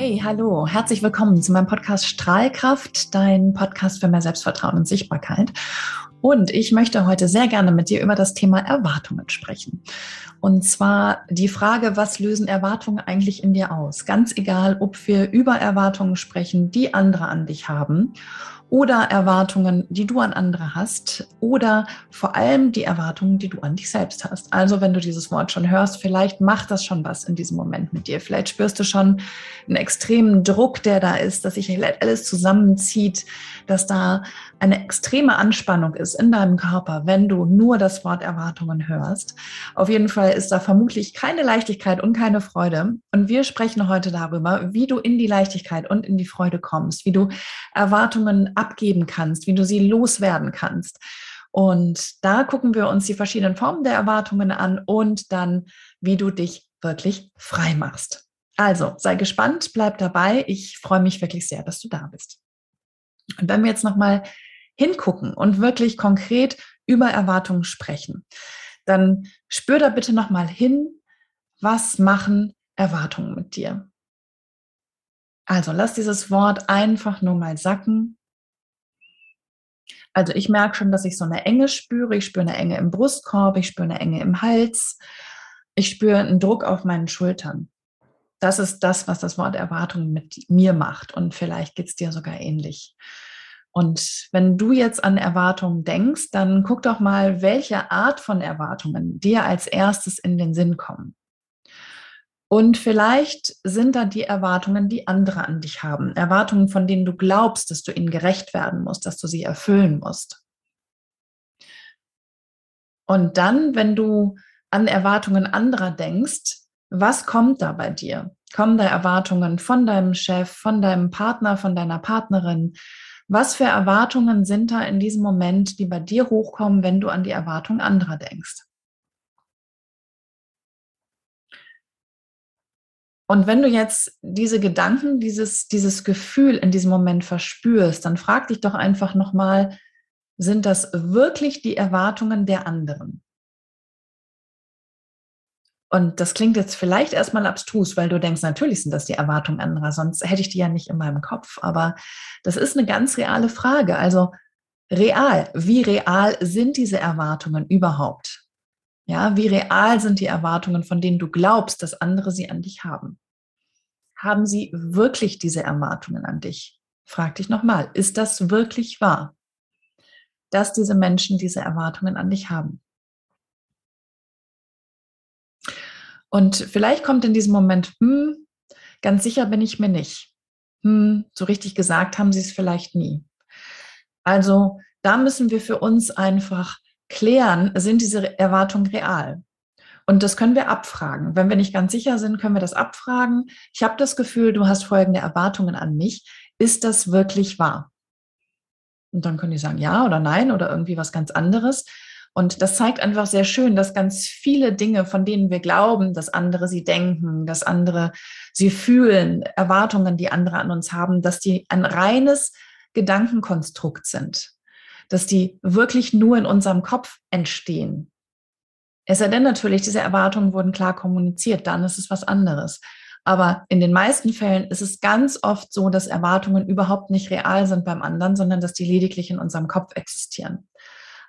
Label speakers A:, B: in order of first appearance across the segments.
A: Hey, hallo, herzlich willkommen zu meinem Podcast Strahlkraft, dein Podcast für mehr Selbstvertrauen und Sichtbarkeit. Und ich möchte heute sehr gerne mit dir über das Thema Erwartungen sprechen. Und zwar die Frage, was lösen Erwartungen eigentlich in dir aus? Ganz egal, ob wir über Erwartungen sprechen, die andere an dich haben oder Erwartungen, die du an andere hast oder vor allem die Erwartungen, die du an dich selbst hast. Also wenn du dieses Wort schon hörst, vielleicht macht das schon was in diesem Moment mit dir. Vielleicht spürst du schon einen extremen Druck, der da ist, dass sich alles zusammenzieht, dass da eine extreme Anspannung ist in deinem Körper, wenn du nur das Wort Erwartungen hörst. Auf jeden Fall ist da vermutlich keine Leichtigkeit und keine Freude. Und wir sprechen heute darüber, wie du in die Leichtigkeit und in die Freude kommst, wie du Erwartungen abgeben kannst, wie du sie loswerden kannst. Und da gucken wir uns die verschiedenen Formen der Erwartungen an und dann, wie du dich wirklich frei machst. Also sei gespannt, bleib dabei. Ich freue mich wirklich sehr, dass du da bist. Und wenn wir jetzt nochmal hingucken und wirklich konkret über Erwartungen sprechen, dann spür da bitte nochmal hin, was machen Erwartungen mit dir. Also lass dieses Wort einfach nur mal sacken also ich merke schon, dass ich so eine Enge spüre. Ich spüre eine Enge im Brustkorb, ich spüre eine Enge im Hals. Ich spüre einen Druck auf meinen Schultern. Das ist das, was das Wort Erwartung mit mir macht. Und vielleicht geht es dir sogar ähnlich. Und wenn du jetzt an Erwartungen denkst, dann guck doch mal, welche Art von Erwartungen dir als erstes in den Sinn kommen. Und vielleicht sind da die Erwartungen, die andere an dich haben. Erwartungen, von denen du glaubst, dass du ihnen gerecht werden musst, dass du sie erfüllen musst. Und dann, wenn du an Erwartungen anderer denkst, was kommt da bei dir? Kommen da Erwartungen von deinem Chef, von deinem Partner, von deiner Partnerin? Was für Erwartungen sind da in diesem Moment, die bei dir hochkommen, wenn du an die Erwartungen anderer denkst? Und wenn du jetzt diese Gedanken, dieses, dieses Gefühl in diesem Moment verspürst, dann frag dich doch einfach nochmal, sind das wirklich die Erwartungen der anderen? Und das klingt jetzt vielleicht erstmal abstrus, weil du denkst, natürlich sind das die Erwartungen anderer, sonst hätte ich die ja nicht in meinem Kopf. Aber das ist eine ganz reale Frage. Also real, wie real sind diese Erwartungen überhaupt? Ja, wie real sind die Erwartungen, von denen du glaubst, dass andere sie an dich haben? Haben sie wirklich diese Erwartungen an dich? Frag dich nochmal, ist das wirklich wahr, dass diese Menschen diese Erwartungen an dich haben? Und vielleicht kommt in diesem Moment, hm, ganz sicher bin ich mir nicht. Hm, so richtig gesagt haben sie es vielleicht nie. Also da müssen wir für uns einfach klären, sind diese Erwartungen real? Und das können wir abfragen. Wenn wir nicht ganz sicher sind, können wir das abfragen. Ich habe das Gefühl, du hast folgende Erwartungen an mich. Ist das wirklich wahr? Und dann können die sagen ja oder nein oder irgendwie was ganz anderes. Und das zeigt einfach sehr schön, dass ganz viele Dinge, von denen wir glauben, dass andere sie denken, dass andere sie fühlen, Erwartungen, die andere an uns haben, dass die ein reines Gedankenkonstrukt sind dass die wirklich nur in unserem Kopf entstehen. Es sei denn natürlich, diese Erwartungen wurden klar kommuniziert, dann ist es was anderes. Aber in den meisten Fällen ist es ganz oft so, dass Erwartungen überhaupt nicht real sind beim anderen, sondern dass die lediglich in unserem Kopf existieren.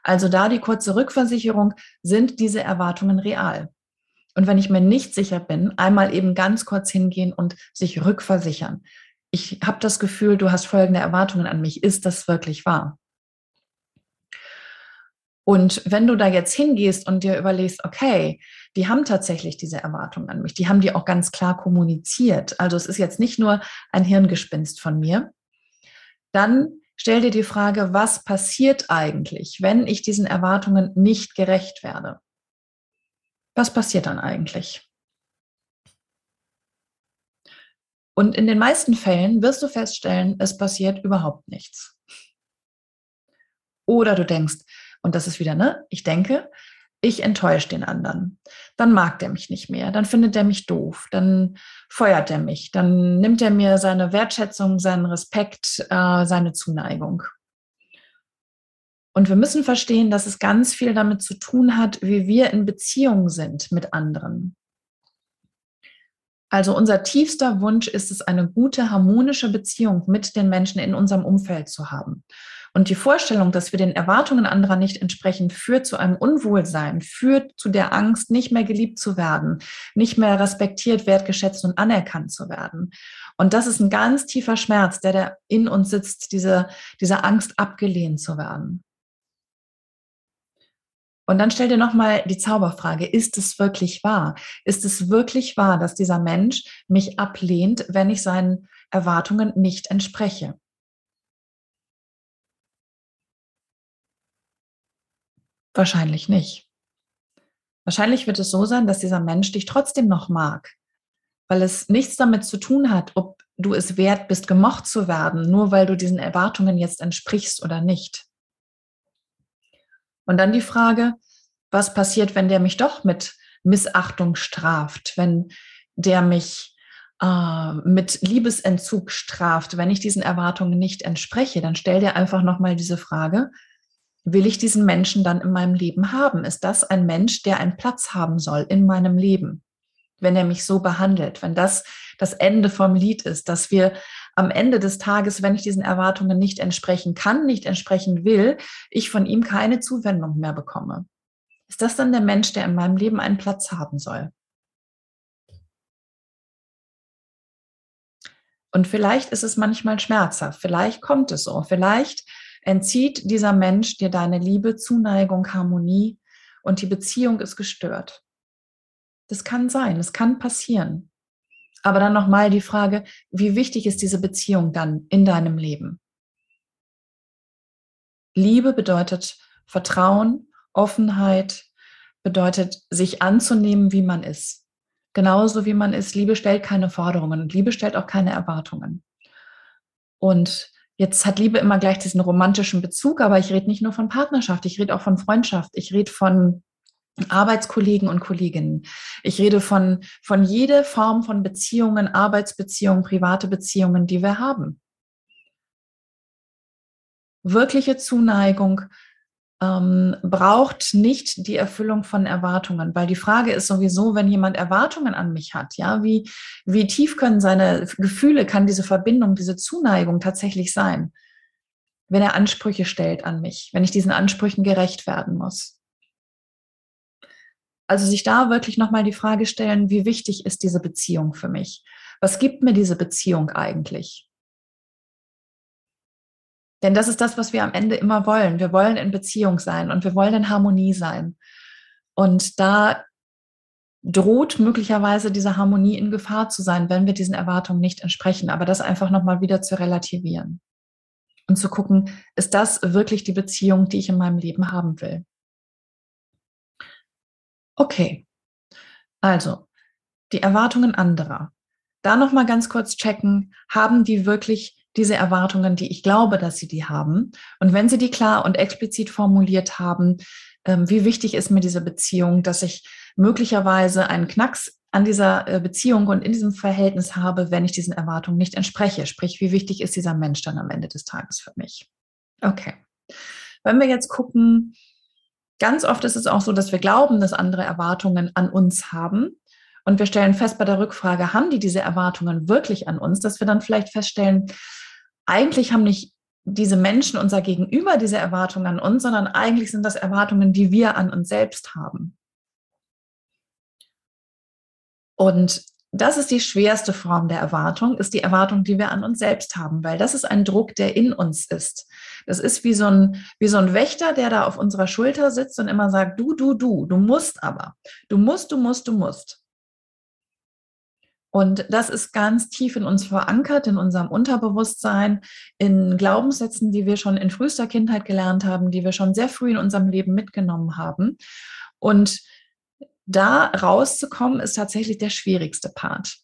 A: Also da die kurze Rückversicherung, sind diese Erwartungen real? Und wenn ich mir nicht sicher bin, einmal eben ganz kurz hingehen und sich rückversichern. Ich habe das Gefühl, du hast folgende Erwartungen an mich. Ist das wirklich wahr? Und wenn du da jetzt hingehst und dir überlegst, okay, die haben tatsächlich diese Erwartungen an mich, die haben die auch ganz klar kommuniziert. Also es ist jetzt nicht nur ein Hirngespinst von mir. Dann stell dir die Frage, was passiert eigentlich, wenn ich diesen Erwartungen nicht gerecht werde? Was passiert dann eigentlich? Und in den meisten Fällen wirst du feststellen, es passiert überhaupt nichts. Oder du denkst, und das ist wieder, ne? Ich denke, ich enttäusche den anderen. Dann mag der mich nicht mehr, dann findet er mich doof, dann feuert er mich, dann nimmt er mir seine Wertschätzung, seinen Respekt, äh, seine Zuneigung. Und wir müssen verstehen, dass es ganz viel damit zu tun hat, wie wir in Beziehung sind mit anderen. Also unser tiefster Wunsch ist es, eine gute, harmonische Beziehung mit den Menschen in unserem Umfeld zu haben. Und die Vorstellung, dass wir den Erwartungen anderer nicht entsprechen, führt zu einem Unwohlsein, führt zu der Angst, nicht mehr geliebt zu werden, nicht mehr respektiert, wertgeschätzt und anerkannt zu werden. Und das ist ein ganz tiefer Schmerz, der da in uns sitzt, diese, diese Angst, abgelehnt zu werden. Und dann stell dir nochmal die Zauberfrage, ist es wirklich wahr? Ist es wirklich wahr, dass dieser Mensch mich ablehnt, wenn ich seinen Erwartungen nicht entspreche? Wahrscheinlich nicht. Wahrscheinlich wird es so sein, dass dieser Mensch dich trotzdem noch mag, weil es nichts damit zu tun hat, ob du es wert bist, gemocht zu werden, nur weil du diesen Erwartungen jetzt entsprichst oder nicht. Und dann die Frage, was passiert, wenn der mich doch mit Missachtung straft, wenn der mich äh, mit Liebesentzug straft, wenn ich diesen Erwartungen nicht entspreche, dann stell dir einfach nochmal diese Frage, will ich diesen Menschen dann in meinem Leben haben? Ist das ein Mensch, der einen Platz haben soll in meinem Leben? Wenn er mich so behandelt, wenn das das Ende vom Lied ist, dass wir am Ende des Tages, wenn ich diesen Erwartungen nicht entsprechen kann, nicht entsprechen will, ich von ihm keine Zuwendung mehr bekomme. Ist das dann der Mensch, der in meinem Leben einen Platz haben soll? Und vielleicht ist es manchmal schmerzhaft, vielleicht kommt es so, vielleicht entzieht dieser Mensch dir deine Liebe, Zuneigung, Harmonie und die Beziehung ist gestört. Das kann sein, das kann passieren. Aber dann nochmal die Frage, wie wichtig ist diese Beziehung dann in deinem Leben? Liebe bedeutet Vertrauen, Offenheit, bedeutet sich anzunehmen, wie man ist. Genauso wie man ist. Liebe stellt keine Forderungen und Liebe stellt auch keine Erwartungen. Und jetzt hat Liebe immer gleich diesen romantischen Bezug, aber ich rede nicht nur von Partnerschaft, ich rede auch von Freundschaft, ich rede von Arbeitskollegen und Kolleginnen. Ich rede von, von jede Form von Beziehungen, Arbeitsbeziehungen, private Beziehungen, die wir haben. Wirkliche Zuneigung ähm, braucht nicht die Erfüllung von Erwartungen, weil die Frage ist sowieso, wenn jemand Erwartungen an mich hat, ja, wie, wie tief können seine Gefühle, kann diese Verbindung, diese Zuneigung tatsächlich sein, wenn er Ansprüche stellt an mich, wenn ich diesen Ansprüchen gerecht werden muss. Also sich da wirklich nochmal die Frage stellen, wie wichtig ist diese Beziehung für mich? Was gibt mir diese Beziehung eigentlich? Denn das ist das, was wir am Ende immer wollen. Wir wollen in Beziehung sein und wir wollen in Harmonie sein. Und da droht möglicherweise diese Harmonie in Gefahr zu sein, wenn wir diesen Erwartungen nicht entsprechen. Aber das einfach nochmal wieder zu relativieren und zu gucken, ist das wirklich die Beziehung, die ich in meinem Leben haben will? Okay, also die Erwartungen anderer. Da noch mal ganz kurz checken, haben die wirklich diese Erwartungen, die ich glaube, dass sie die haben? Und wenn sie die klar und explizit formuliert haben, ähm, wie wichtig ist mir diese Beziehung, dass ich möglicherweise einen Knacks an dieser äh, Beziehung und in diesem Verhältnis habe, wenn ich diesen Erwartungen nicht entspreche? Sprich, wie wichtig ist dieser Mensch dann am Ende des Tages für mich? Okay. Wenn wir jetzt gucken, Ganz oft ist es auch so, dass wir glauben, dass andere Erwartungen an uns haben. Und wir stellen fest bei der Rückfrage, haben die diese Erwartungen wirklich an uns, dass wir dann vielleicht feststellen, eigentlich haben nicht diese Menschen, unser Gegenüber, diese Erwartungen an uns, sondern eigentlich sind das Erwartungen, die wir an uns selbst haben. Und das ist die schwerste Form der Erwartung, ist die Erwartung, die wir an uns selbst haben, weil das ist ein Druck, der in uns ist. Das ist wie so ein, wie so ein Wächter, der da auf unserer Schulter sitzt und immer sagt, du, du, du, du musst aber. Du musst, du musst, du musst. Und das ist ganz tief in uns verankert, in unserem Unterbewusstsein, in Glaubenssätzen, die wir schon in frühester Kindheit gelernt haben, die wir schon sehr früh in unserem Leben mitgenommen haben. Und da rauszukommen, ist tatsächlich der schwierigste Part.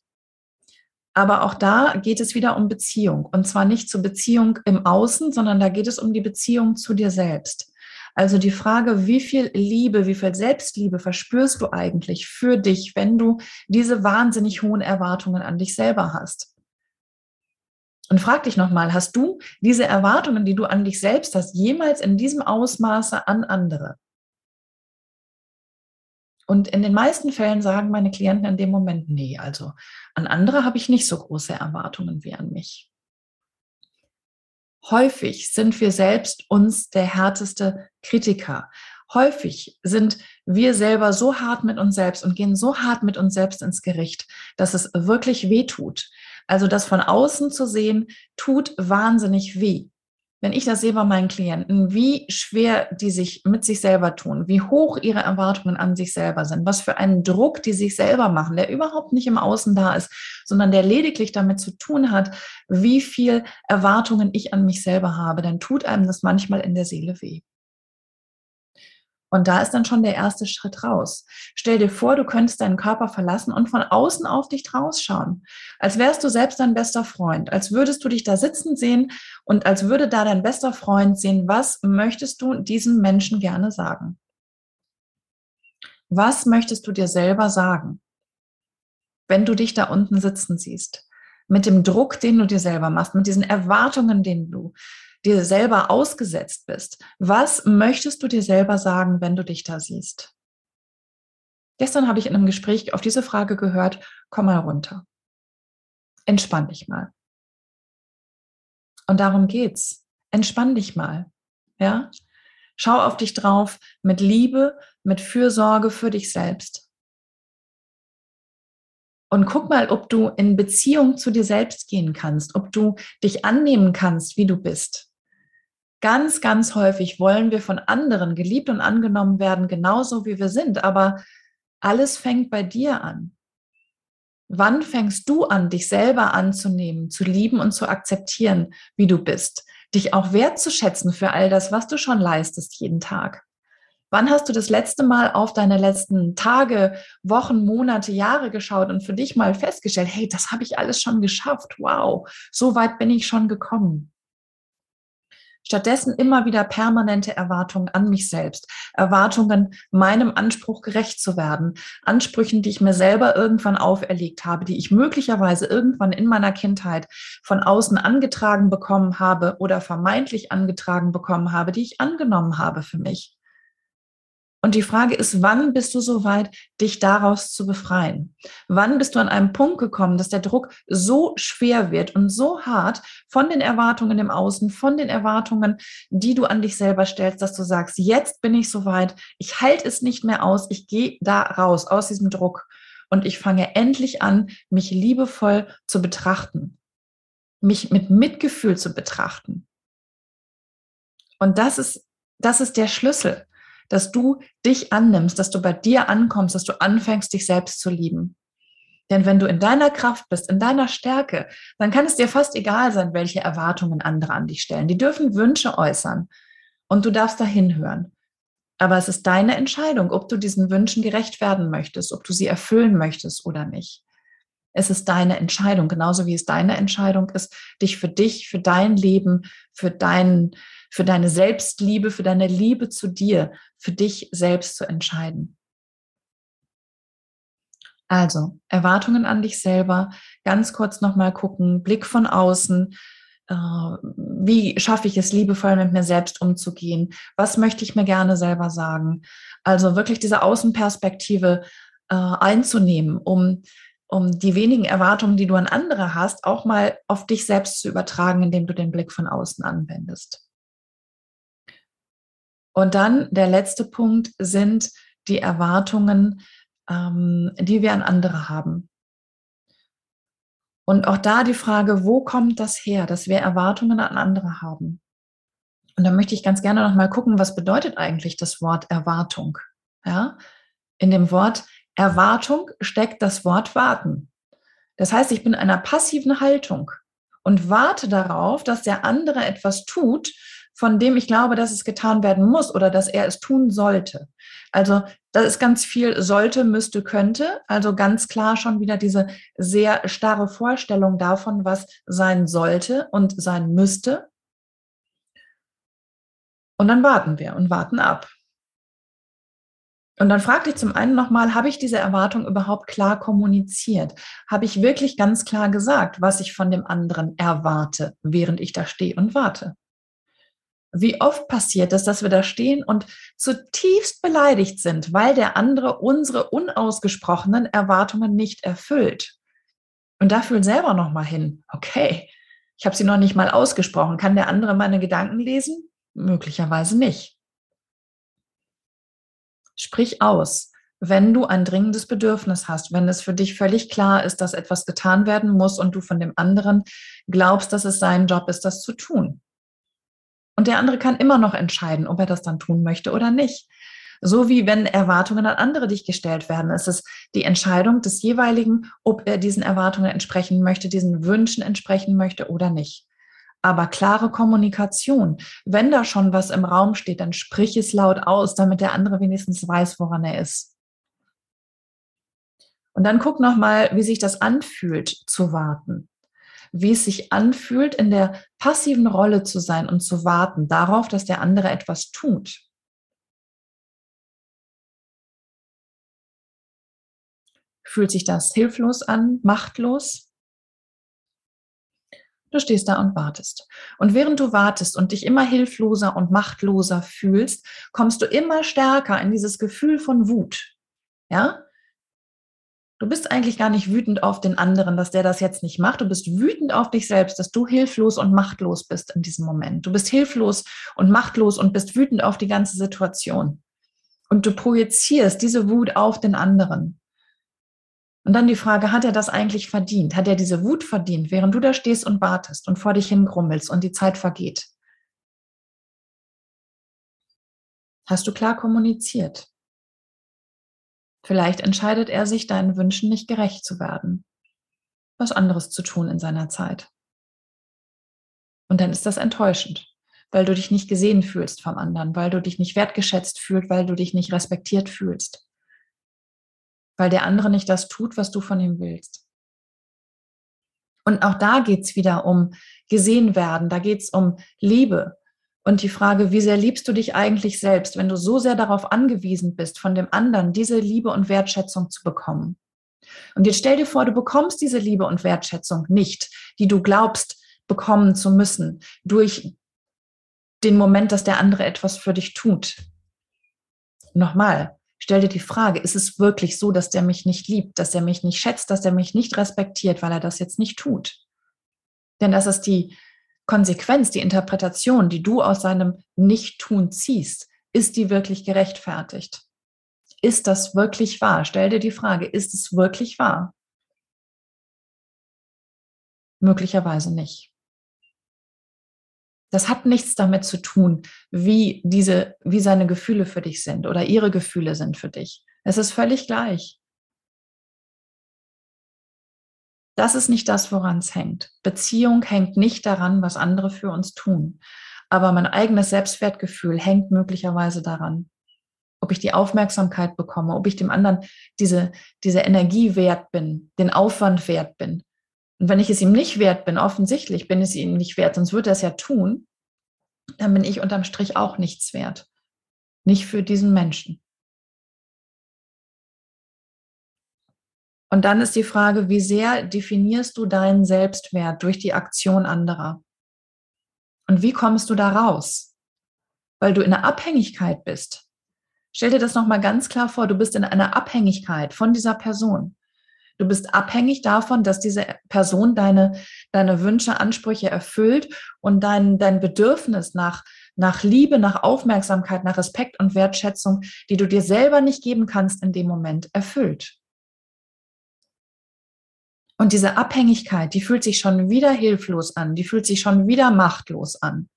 A: Aber auch da geht es wieder um Beziehung. Und zwar nicht zur Beziehung im Außen, sondern da geht es um die Beziehung zu dir selbst. Also die Frage, wie viel Liebe, wie viel Selbstliebe verspürst du eigentlich für dich, wenn du diese wahnsinnig hohen Erwartungen an dich selber hast? Und frag dich nochmal, hast du diese Erwartungen, die du an dich selbst hast, jemals in diesem Ausmaße an andere? Und in den meisten Fällen sagen meine Klienten in dem Moment, nee, also an andere habe ich nicht so große Erwartungen wie an mich. Häufig sind wir selbst uns der härteste Kritiker. Häufig sind wir selber so hart mit uns selbst und gehen so hart mit uns selbst ins Gericht, dass es wirklich weh tut. Also das von außen zu sehen, tut wahnsinnig weh wenn ich das sehe bei meinen Klienten, wie schwer die sich mit sich selber tun, wie hoch ihre Erwartungen an sich selber sind, was für einen Druck die sich selber machen, der überhaupt nicht im Außen da ist, sondern der lediglich damit zu tun hat, wie viel Erwartungen ich an mich selber habe, dann tut einem das manchmal in der Seele weh. Und da ist dann schon der erste Schritt raus. Stell dir vor, du könntest deinen Körper verlassen und von außen auf dich rausschauen. Als wärst du selbst dein bester Freund. Als würdest du dich da sitzen sehen und als würde da dein bester Freund sehen, was möchtest du diesem Menschen gerne sagen? Was möchtest du dir selber sagen, wenn du dich da unten sitzen siehst? Mit dem Druck, den du dir selber machst, mit diesen Erwartungen, den du dir selber ausgesetzt bist. Was möchtest du dir selber sagen, wenn du dich da siehst? Gestern habe ich in einem Gespräch auf diese Frage gehört, komm mal runter. Entspann dich mal. Und darum geht's. Entspann dich mal. Ja? Schau auf dich drauf mit Liebe, mit Fürsorge für dich selbst. Und guck mal, ob du in Beziehung zu dir selbst gehen kannst, ob du dich annehmen kannst, wie du bist. Ganz, ganz häufig wollen wir von anderen geliebt und angenommen werden, genauso wie wir sind. Aber alles fängt bei dir an. Wann fängst du an, dich selber anzunehmen, zu lieben und zu akzeptieren, wie du bist? Dich auch wertzuschätzen für all das, was du schon leistest jeden Tag. Wann hast du das letzte Mal auf deine letzten Tage, Wochen, Monate, Jahre geschaut und für dich mal festgestellt, hey, das habe ich alles schon geschafft. Wow, so weit bin ich schon gekommen. Stattdessen immer wieder permanente Erwartungen an mich selbst, Erwartungen, meinem Anspruch gerecht zu werden, Ansprüchen, die ich mir selber irgendwann auferlegt habe, die ich möglicherweise irgendwann in meiner Kindheit von außen angetragen bekommen habe oder vermeintlich angetragen bekommen habe, die ich angenommen habe für mich. Und die Frage ist, wann bist du so weit, dich daraus zu befreien? Wann bist du an einem Punkt gekommen, dass der Druck so schwer wird und so hart von den Erwartungen im Außen, von den Erwartungen, die du an dich selber stellst, dass du sagst, jetzt bin ich so weit, ich halte es nicht mehr aus, ich gehe da raus aus diesem Druck und ich fange endlich an, mich liebevoll zu betrachten, mich mit Mitgefühl zu betrachten. Und das ist, das ist der Schlüssel dass du dich annimmst, dass du bei dir ankommst, dass du anfängst, dich selbst zu lieben. Denn wenn du in deiner Kraft bist, in deiner Stärke, dann kann es dir fast egal sein, welche Erwartungen andere an dich stellen. Die dürfen Wünsche äußern und du darfst dahin hören. Aber es ist deine Entscheidung, ob du diesen Wünschen gerecht werden möchtest, ob du sie erfüllen möchtest oder nicht. Es ist deine Entscheidung, genauso wie es deine Entscheidung ist, dich für dich, für dein Leben, für deinen für deine Selbstliebe, für deine Liebe zu dir, für dich selbst zu entscheiden. Also Erwartungen an dich selber, ganz kurz nochmal gucken, Blick von außen, äh, wie schaffe ich es, liebevoll mit mir selbst umzugehen? Was möchte ich mir gerne selber sagen? Also wirklich diese Außenperspektive äh, einzunehmen, um, um die wenigen Erwartungen, die du an andere hast, auch mal auf dich selbst zu übertragen, indem du den Blick von außen anwendest. Und dann der letzte Punkt sind die Erwartungen, ähm, die wir an andere haben. Und auch da die Frage, wo kommt das her, dass wir Erwartungen an andere haben? Und da möchte ich ganz gerne noch mal gucken, was bedeutet eigentlich das Wort Erwartung? Ja? In dem Wort Erwartung steckt das Wort warten. Das heißt, ich bin in einer passiven Haltung und warte darauf, dass der andere etwas tut, von dem ich glaube, dass es getan werden muss oder dass er es tun sollte. Also da ist ganz viel sollte, müsste, könnte. Also ganz klar schon wieder diese sehr starre Vorstellung davon, was sein sollte und sein müsste. Und dann warten wir und warten ab. Und dann fragte ich zum einen nochmal, habe ich diese Erwartung überhaupt klar kommuniziert? Habe ich wirklich ganz klar gesagt, was ich von dem anderen erwarte, während ich da stehe und warte? Wie oft passiert es, dass wir da stehen und zutiefst beleidigt sind, weil der andere unsere unausgesprochenen Erwartungen nicht erfüllt. Und da fühlen selber noch mal hin, okay, ich habe sie noch nicht mal ausgesprochen. Kann der andere meine Gedanken lesen? Möglicherweise nicht. Sprich aus, wenn du ein dringendes Bedürfnis hast, wenn es für dich völlig klar ist, dass etwas getan werden muss und du von dem anderen glaubst, dass es sein Job ist, das zu tun. Und der andere kann immer noch entscheiden, ob er das dann tun möchte oder nicht. So wie wenn Erwartungen an andere dich gestellt werden. Es ist die Entscheidung des jeweiligen, ob er diesen Erwartungen entsprechen möchte, diesen Wünschen entsprechen möchte oder nicht. Aber klare Kommunikation. Wenn da schon was im Raum steht, dann sprich es laut aus, damit der andere wenigstens weiß, woran er ist. Und dann guck nochmal, wie sich das anfühlt, zu warten wie es sich anfühlt, in der passiven Rolle zu sein und zu warten darauf, dass der andere etwas tut. Fühlt sich das hilflos an, machtlos? Du stehst da und wartest. Und während du wartest und dich immer hilfloser und machtloser fühlst, kommst du immer stärker in dieses Gefühl von Wut. Ja? Du bist eigentlich gar nicht wütend auf den anderen, dass der das jetzt nicht macht. Du bist wütend auf dich selbst, dass du hilflos und machtlos bist in diesem Moment. Du bist hilflos und machtlos und bist wütend auf die ganze Situation. Und du projizierst diese Wut auf den anderen. Und dann die Frage, hat er das eigentlich verdient? Hat er diese Wut verdient, während du da stehst und wartest und vor dich hingrummelst und die Zeit vergeht? Hast du klar kommuniziert? Vielleicht entscheidet er sich, deinen Wünschen nicht gerecht zu werden, was anderes zu tun in seiner Zeit. Und dann ist das enttäuschend, weil du dich nicht gesehen fühlst vom anderen, weil du dich nicht wertgeschätzt fühlst, weil du dich nicht respektiert fühlst, weil der andere nicht das tut, was du von ihm willst. Und auch da geht es wieder um gesehen werden, da geht es um Liebe, und die Frage, wie sehr liebst du dich eigentlich selbst, wenn du so sehr darauf angewiesen bist, von dem anderen diese Liebe und Wertschätzung zu bekommen? Und jetzt stell dir vor, du bekommst diese Liebe und Wertschätzung nicht, die du glaubst bekommen zu müssen, durch den Moment, dass der andere etwas für dich tut. Nochmal, stell dir die Frage, ist es wirklich so, dass der mich nicht liebt, dass er mich nicht schätzt, dass er mich nicht respektiert, weil er das jetzt nicht tut? Denn das ist die Konsequenz, die Interpretation, die du aus seinem Nicht-Tun ziehst, ist die wirklich gerechtfertigt? Ist das wirklich wahr? Stell dir die Frage, ist es wirklich wahr? Möglicherweise nicht. Das hat nichts damit zu tun, wie diese, wie seine Gefühle für dich sind oder ihre Gefühle sind für dich. Es ist völlig gleich. Das ist nicht das, woran es hängt. Beziehung hängt nicht daran, was andere für uns tun. Aber mein eigenes Selbstwertgefühl hängt möglicherweise daran, ob ich die Aufmerksamkeit bekomme, ob ich dem anderen diese, diese Energie wert bin, den Aufwand wert bin. Und wenn ich es ihm nicht wert bin, offensichtlich bin ich es ihm nicht wert, sonst würde er es ja tun, dann bin ich unterm Strich auch nichts wert. Nicht für diesen Menschen. Und dann ist die Frage, wie sehr definierst du deinen Selbstwert durch die Aktion anderer? Und wie kommst du da raus? Weil du in einer Abhängigkeit bist. Stell dir das nochmal ganz klar vor, du bist in einer Abhängigkeit von dieser Person. Du bist abhängig davon, dass diese Person deine, deine Wünsche, Ansprüche erfüllt und dein, dein Bedürfnis nach, nach Liebe, nach Aufmerksamkeit, nach Respekt und Wertschätzung, die du dir selber nicht geben kannst in dem Moment, erfüllt. Und diese Abhängigkeit, die fühlt sich schon wieder hilflos an, die fühlt sich schon wieder machtlos an.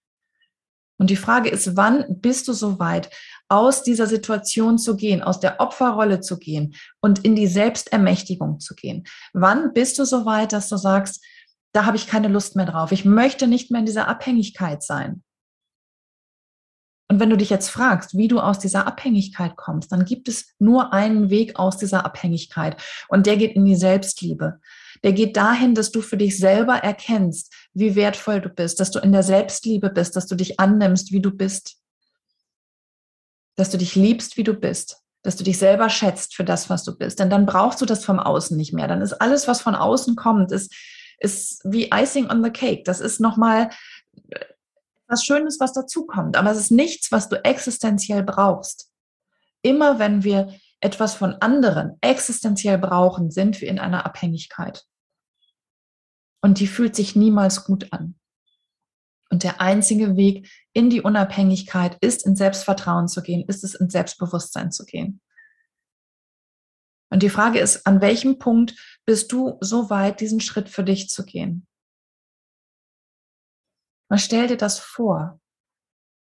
A: Und die Frage ist, wann bist du so weit, aus dieser Situation zu gehen, aus der Opferrolle zu gehen und in die Selbstermächtigung zu gehen? Wann bist du so weit, dass du sagst, da habe ich keine Lust mehr drauf. Ich möchte nicht mehr in dieser Abhängigkeit sein. Und wenn du dich jetzt fragst, wie du aus dieser Abhängigkeit kommst, dann gibt es nur einen Weg aus dieser Abhängigkeit und der geht in die Selbstliebe. Der geht dahin, dass du für dich selber erkennst, wie wertvoll du bist, dass du in der Selbstliebe bist, dass du dich annimmst, wie du bist, dass du dich liebst, wie du bist, dass du dich selber schätzt für das, was du bist. Denn dann brauchst du das vom Außen nicht mehr. Dann ist alles, was von außen kommt, ist, ist wie Icing on the Cake. Das ist nochmal was Schönes, was dazukommt, aber es ist nichts, was du existenziell brauchst. Immer wenn wir etwas von anderen existenziell brauchen, sind wir in einer Abhängigkeit. Und die fühlt sich niemals gut an. Und der einzige Weg in die Unabhängigkeit ist, in Selbstvertrauen zu gehen, ist es, in Selbstbewusstsein zu gehen. Und die Frage ist, an welchem Punkt bist du so weit, diesen Schritt für dich zu gehen? Man stell dir das vor.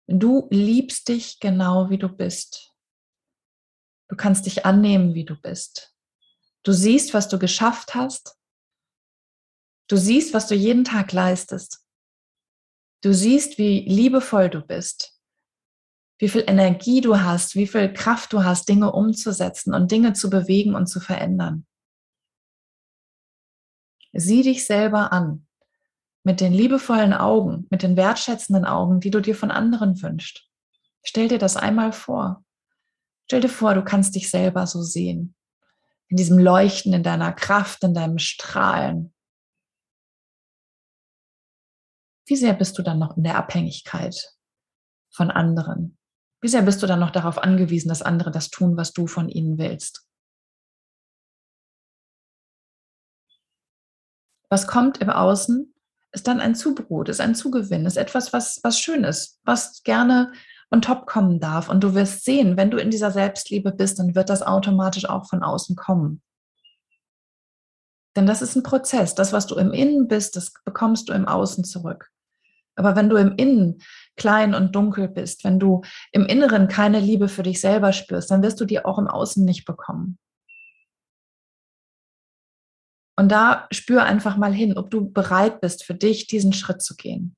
A: Du liebst dich genau wie du bist. Du kannst dich annehmen, wie du bist. Du siehst, was du geschafft hast. Du siehst, was du jeden Tag leistest. Du siehst, wie liebevoll du bist, wie viel Energie du hast, wie viel Kraft du hast, Dinge umzusetzen und Dinge zu bewegen und zu verändern. Sieh dich selber an mit den liebevollen Augen, mit den wertschätzenden Augen, die du dir von anderen wünschst. Stell dir das einmal vor. Stell dir vor, du kannst dich selber so sehen. In diesem Leuchten, in deiner Kraft, in deinem Strahlen. Wie sehr bist du dann noch in der Abhängigkeit von anderen? Wie sehr bist du dann noch darauf angewiesen, dass andere das tun, was du von ihnen willst? Was kommt im Außen, ist dann ein Zubrot, ist ein Zugewinn, ist etwas, was, was schön ist, was gerne on top kommen darf. Und du wirst sehen, wenn du in dieser Selbstliebe bist, dann wird das automatisch auch von außen kommen. Denn das ist ein Prozess. Das, was du im Innen bist, das bekommst du im Außen zurück. Aber wenn du im Innen klein und dunkel bist, wenn du im Inneren keine Liebe für dich selber spürst, dann wirst du die auch im Außen nicht bekommen. Und da spür einfach mal hin, ob du bereit bist, für dich diesen Schritt zu gehen.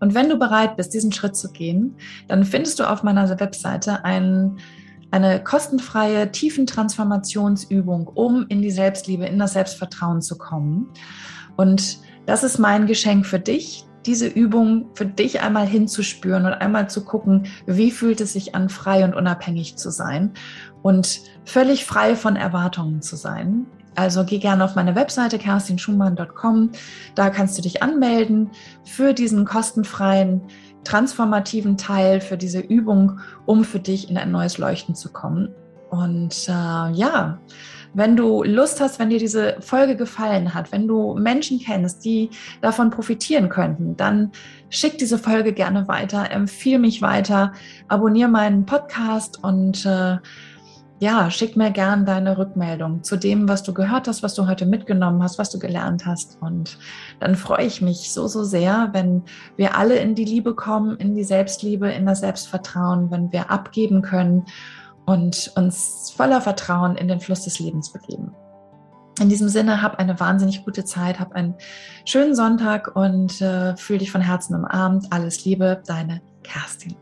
A: Und wenn du bereit bist, diesen Schritt zu gehen, dann findest du auf meiner Webseite ein, eine kostenfreie Tiefentransformationsübung, um in die Selbstliebe, in das Selbstvertrauen zu kommen. Und das ist mein Geschenk für dich, diese Übung für dich einmal hinzuspüren und einmal zu gucken, wie fühlt es sich an, frei und unabhängig zu sein und völlig frei von Erwartungen zu sein. Also geh gerne auf meine Webseite kerstinschumann.com. Da kannst du dich anmelden für diesen kostenfreien, transformativen Teil, für diese Übung, um für dich in ein neues Leuchten zu kommen. Und äh, ja, wenn du Lust hast, wenn dir diese Folge gefallen hat, wenn du Menschen kennst, die davon profitieren könnten, dann schick diese Folge gerne weiter, empfehle mich weiter, abonniere meinen Podcast und äh, ja, schick mir gern deine Rückmeldung zu dem, was du gehört hast, was du heute mitgenommen hast, was du gelernt hast. Und dann freue ich mich so, so sehr, wenn wir alle in die Liebe kommen, in die Selbstliebe, in das Selbstvertrauen, wenn wir abgeben können und uns voller Vertrauen in den Fluss des Lebens begeben. In diesem Sinne, hab eine wahnsinnig gute Zeit, hab einen schönen Sonntag und äh, fühl dich von Herzen umarmt. Alles Liebe, deine Kerstin.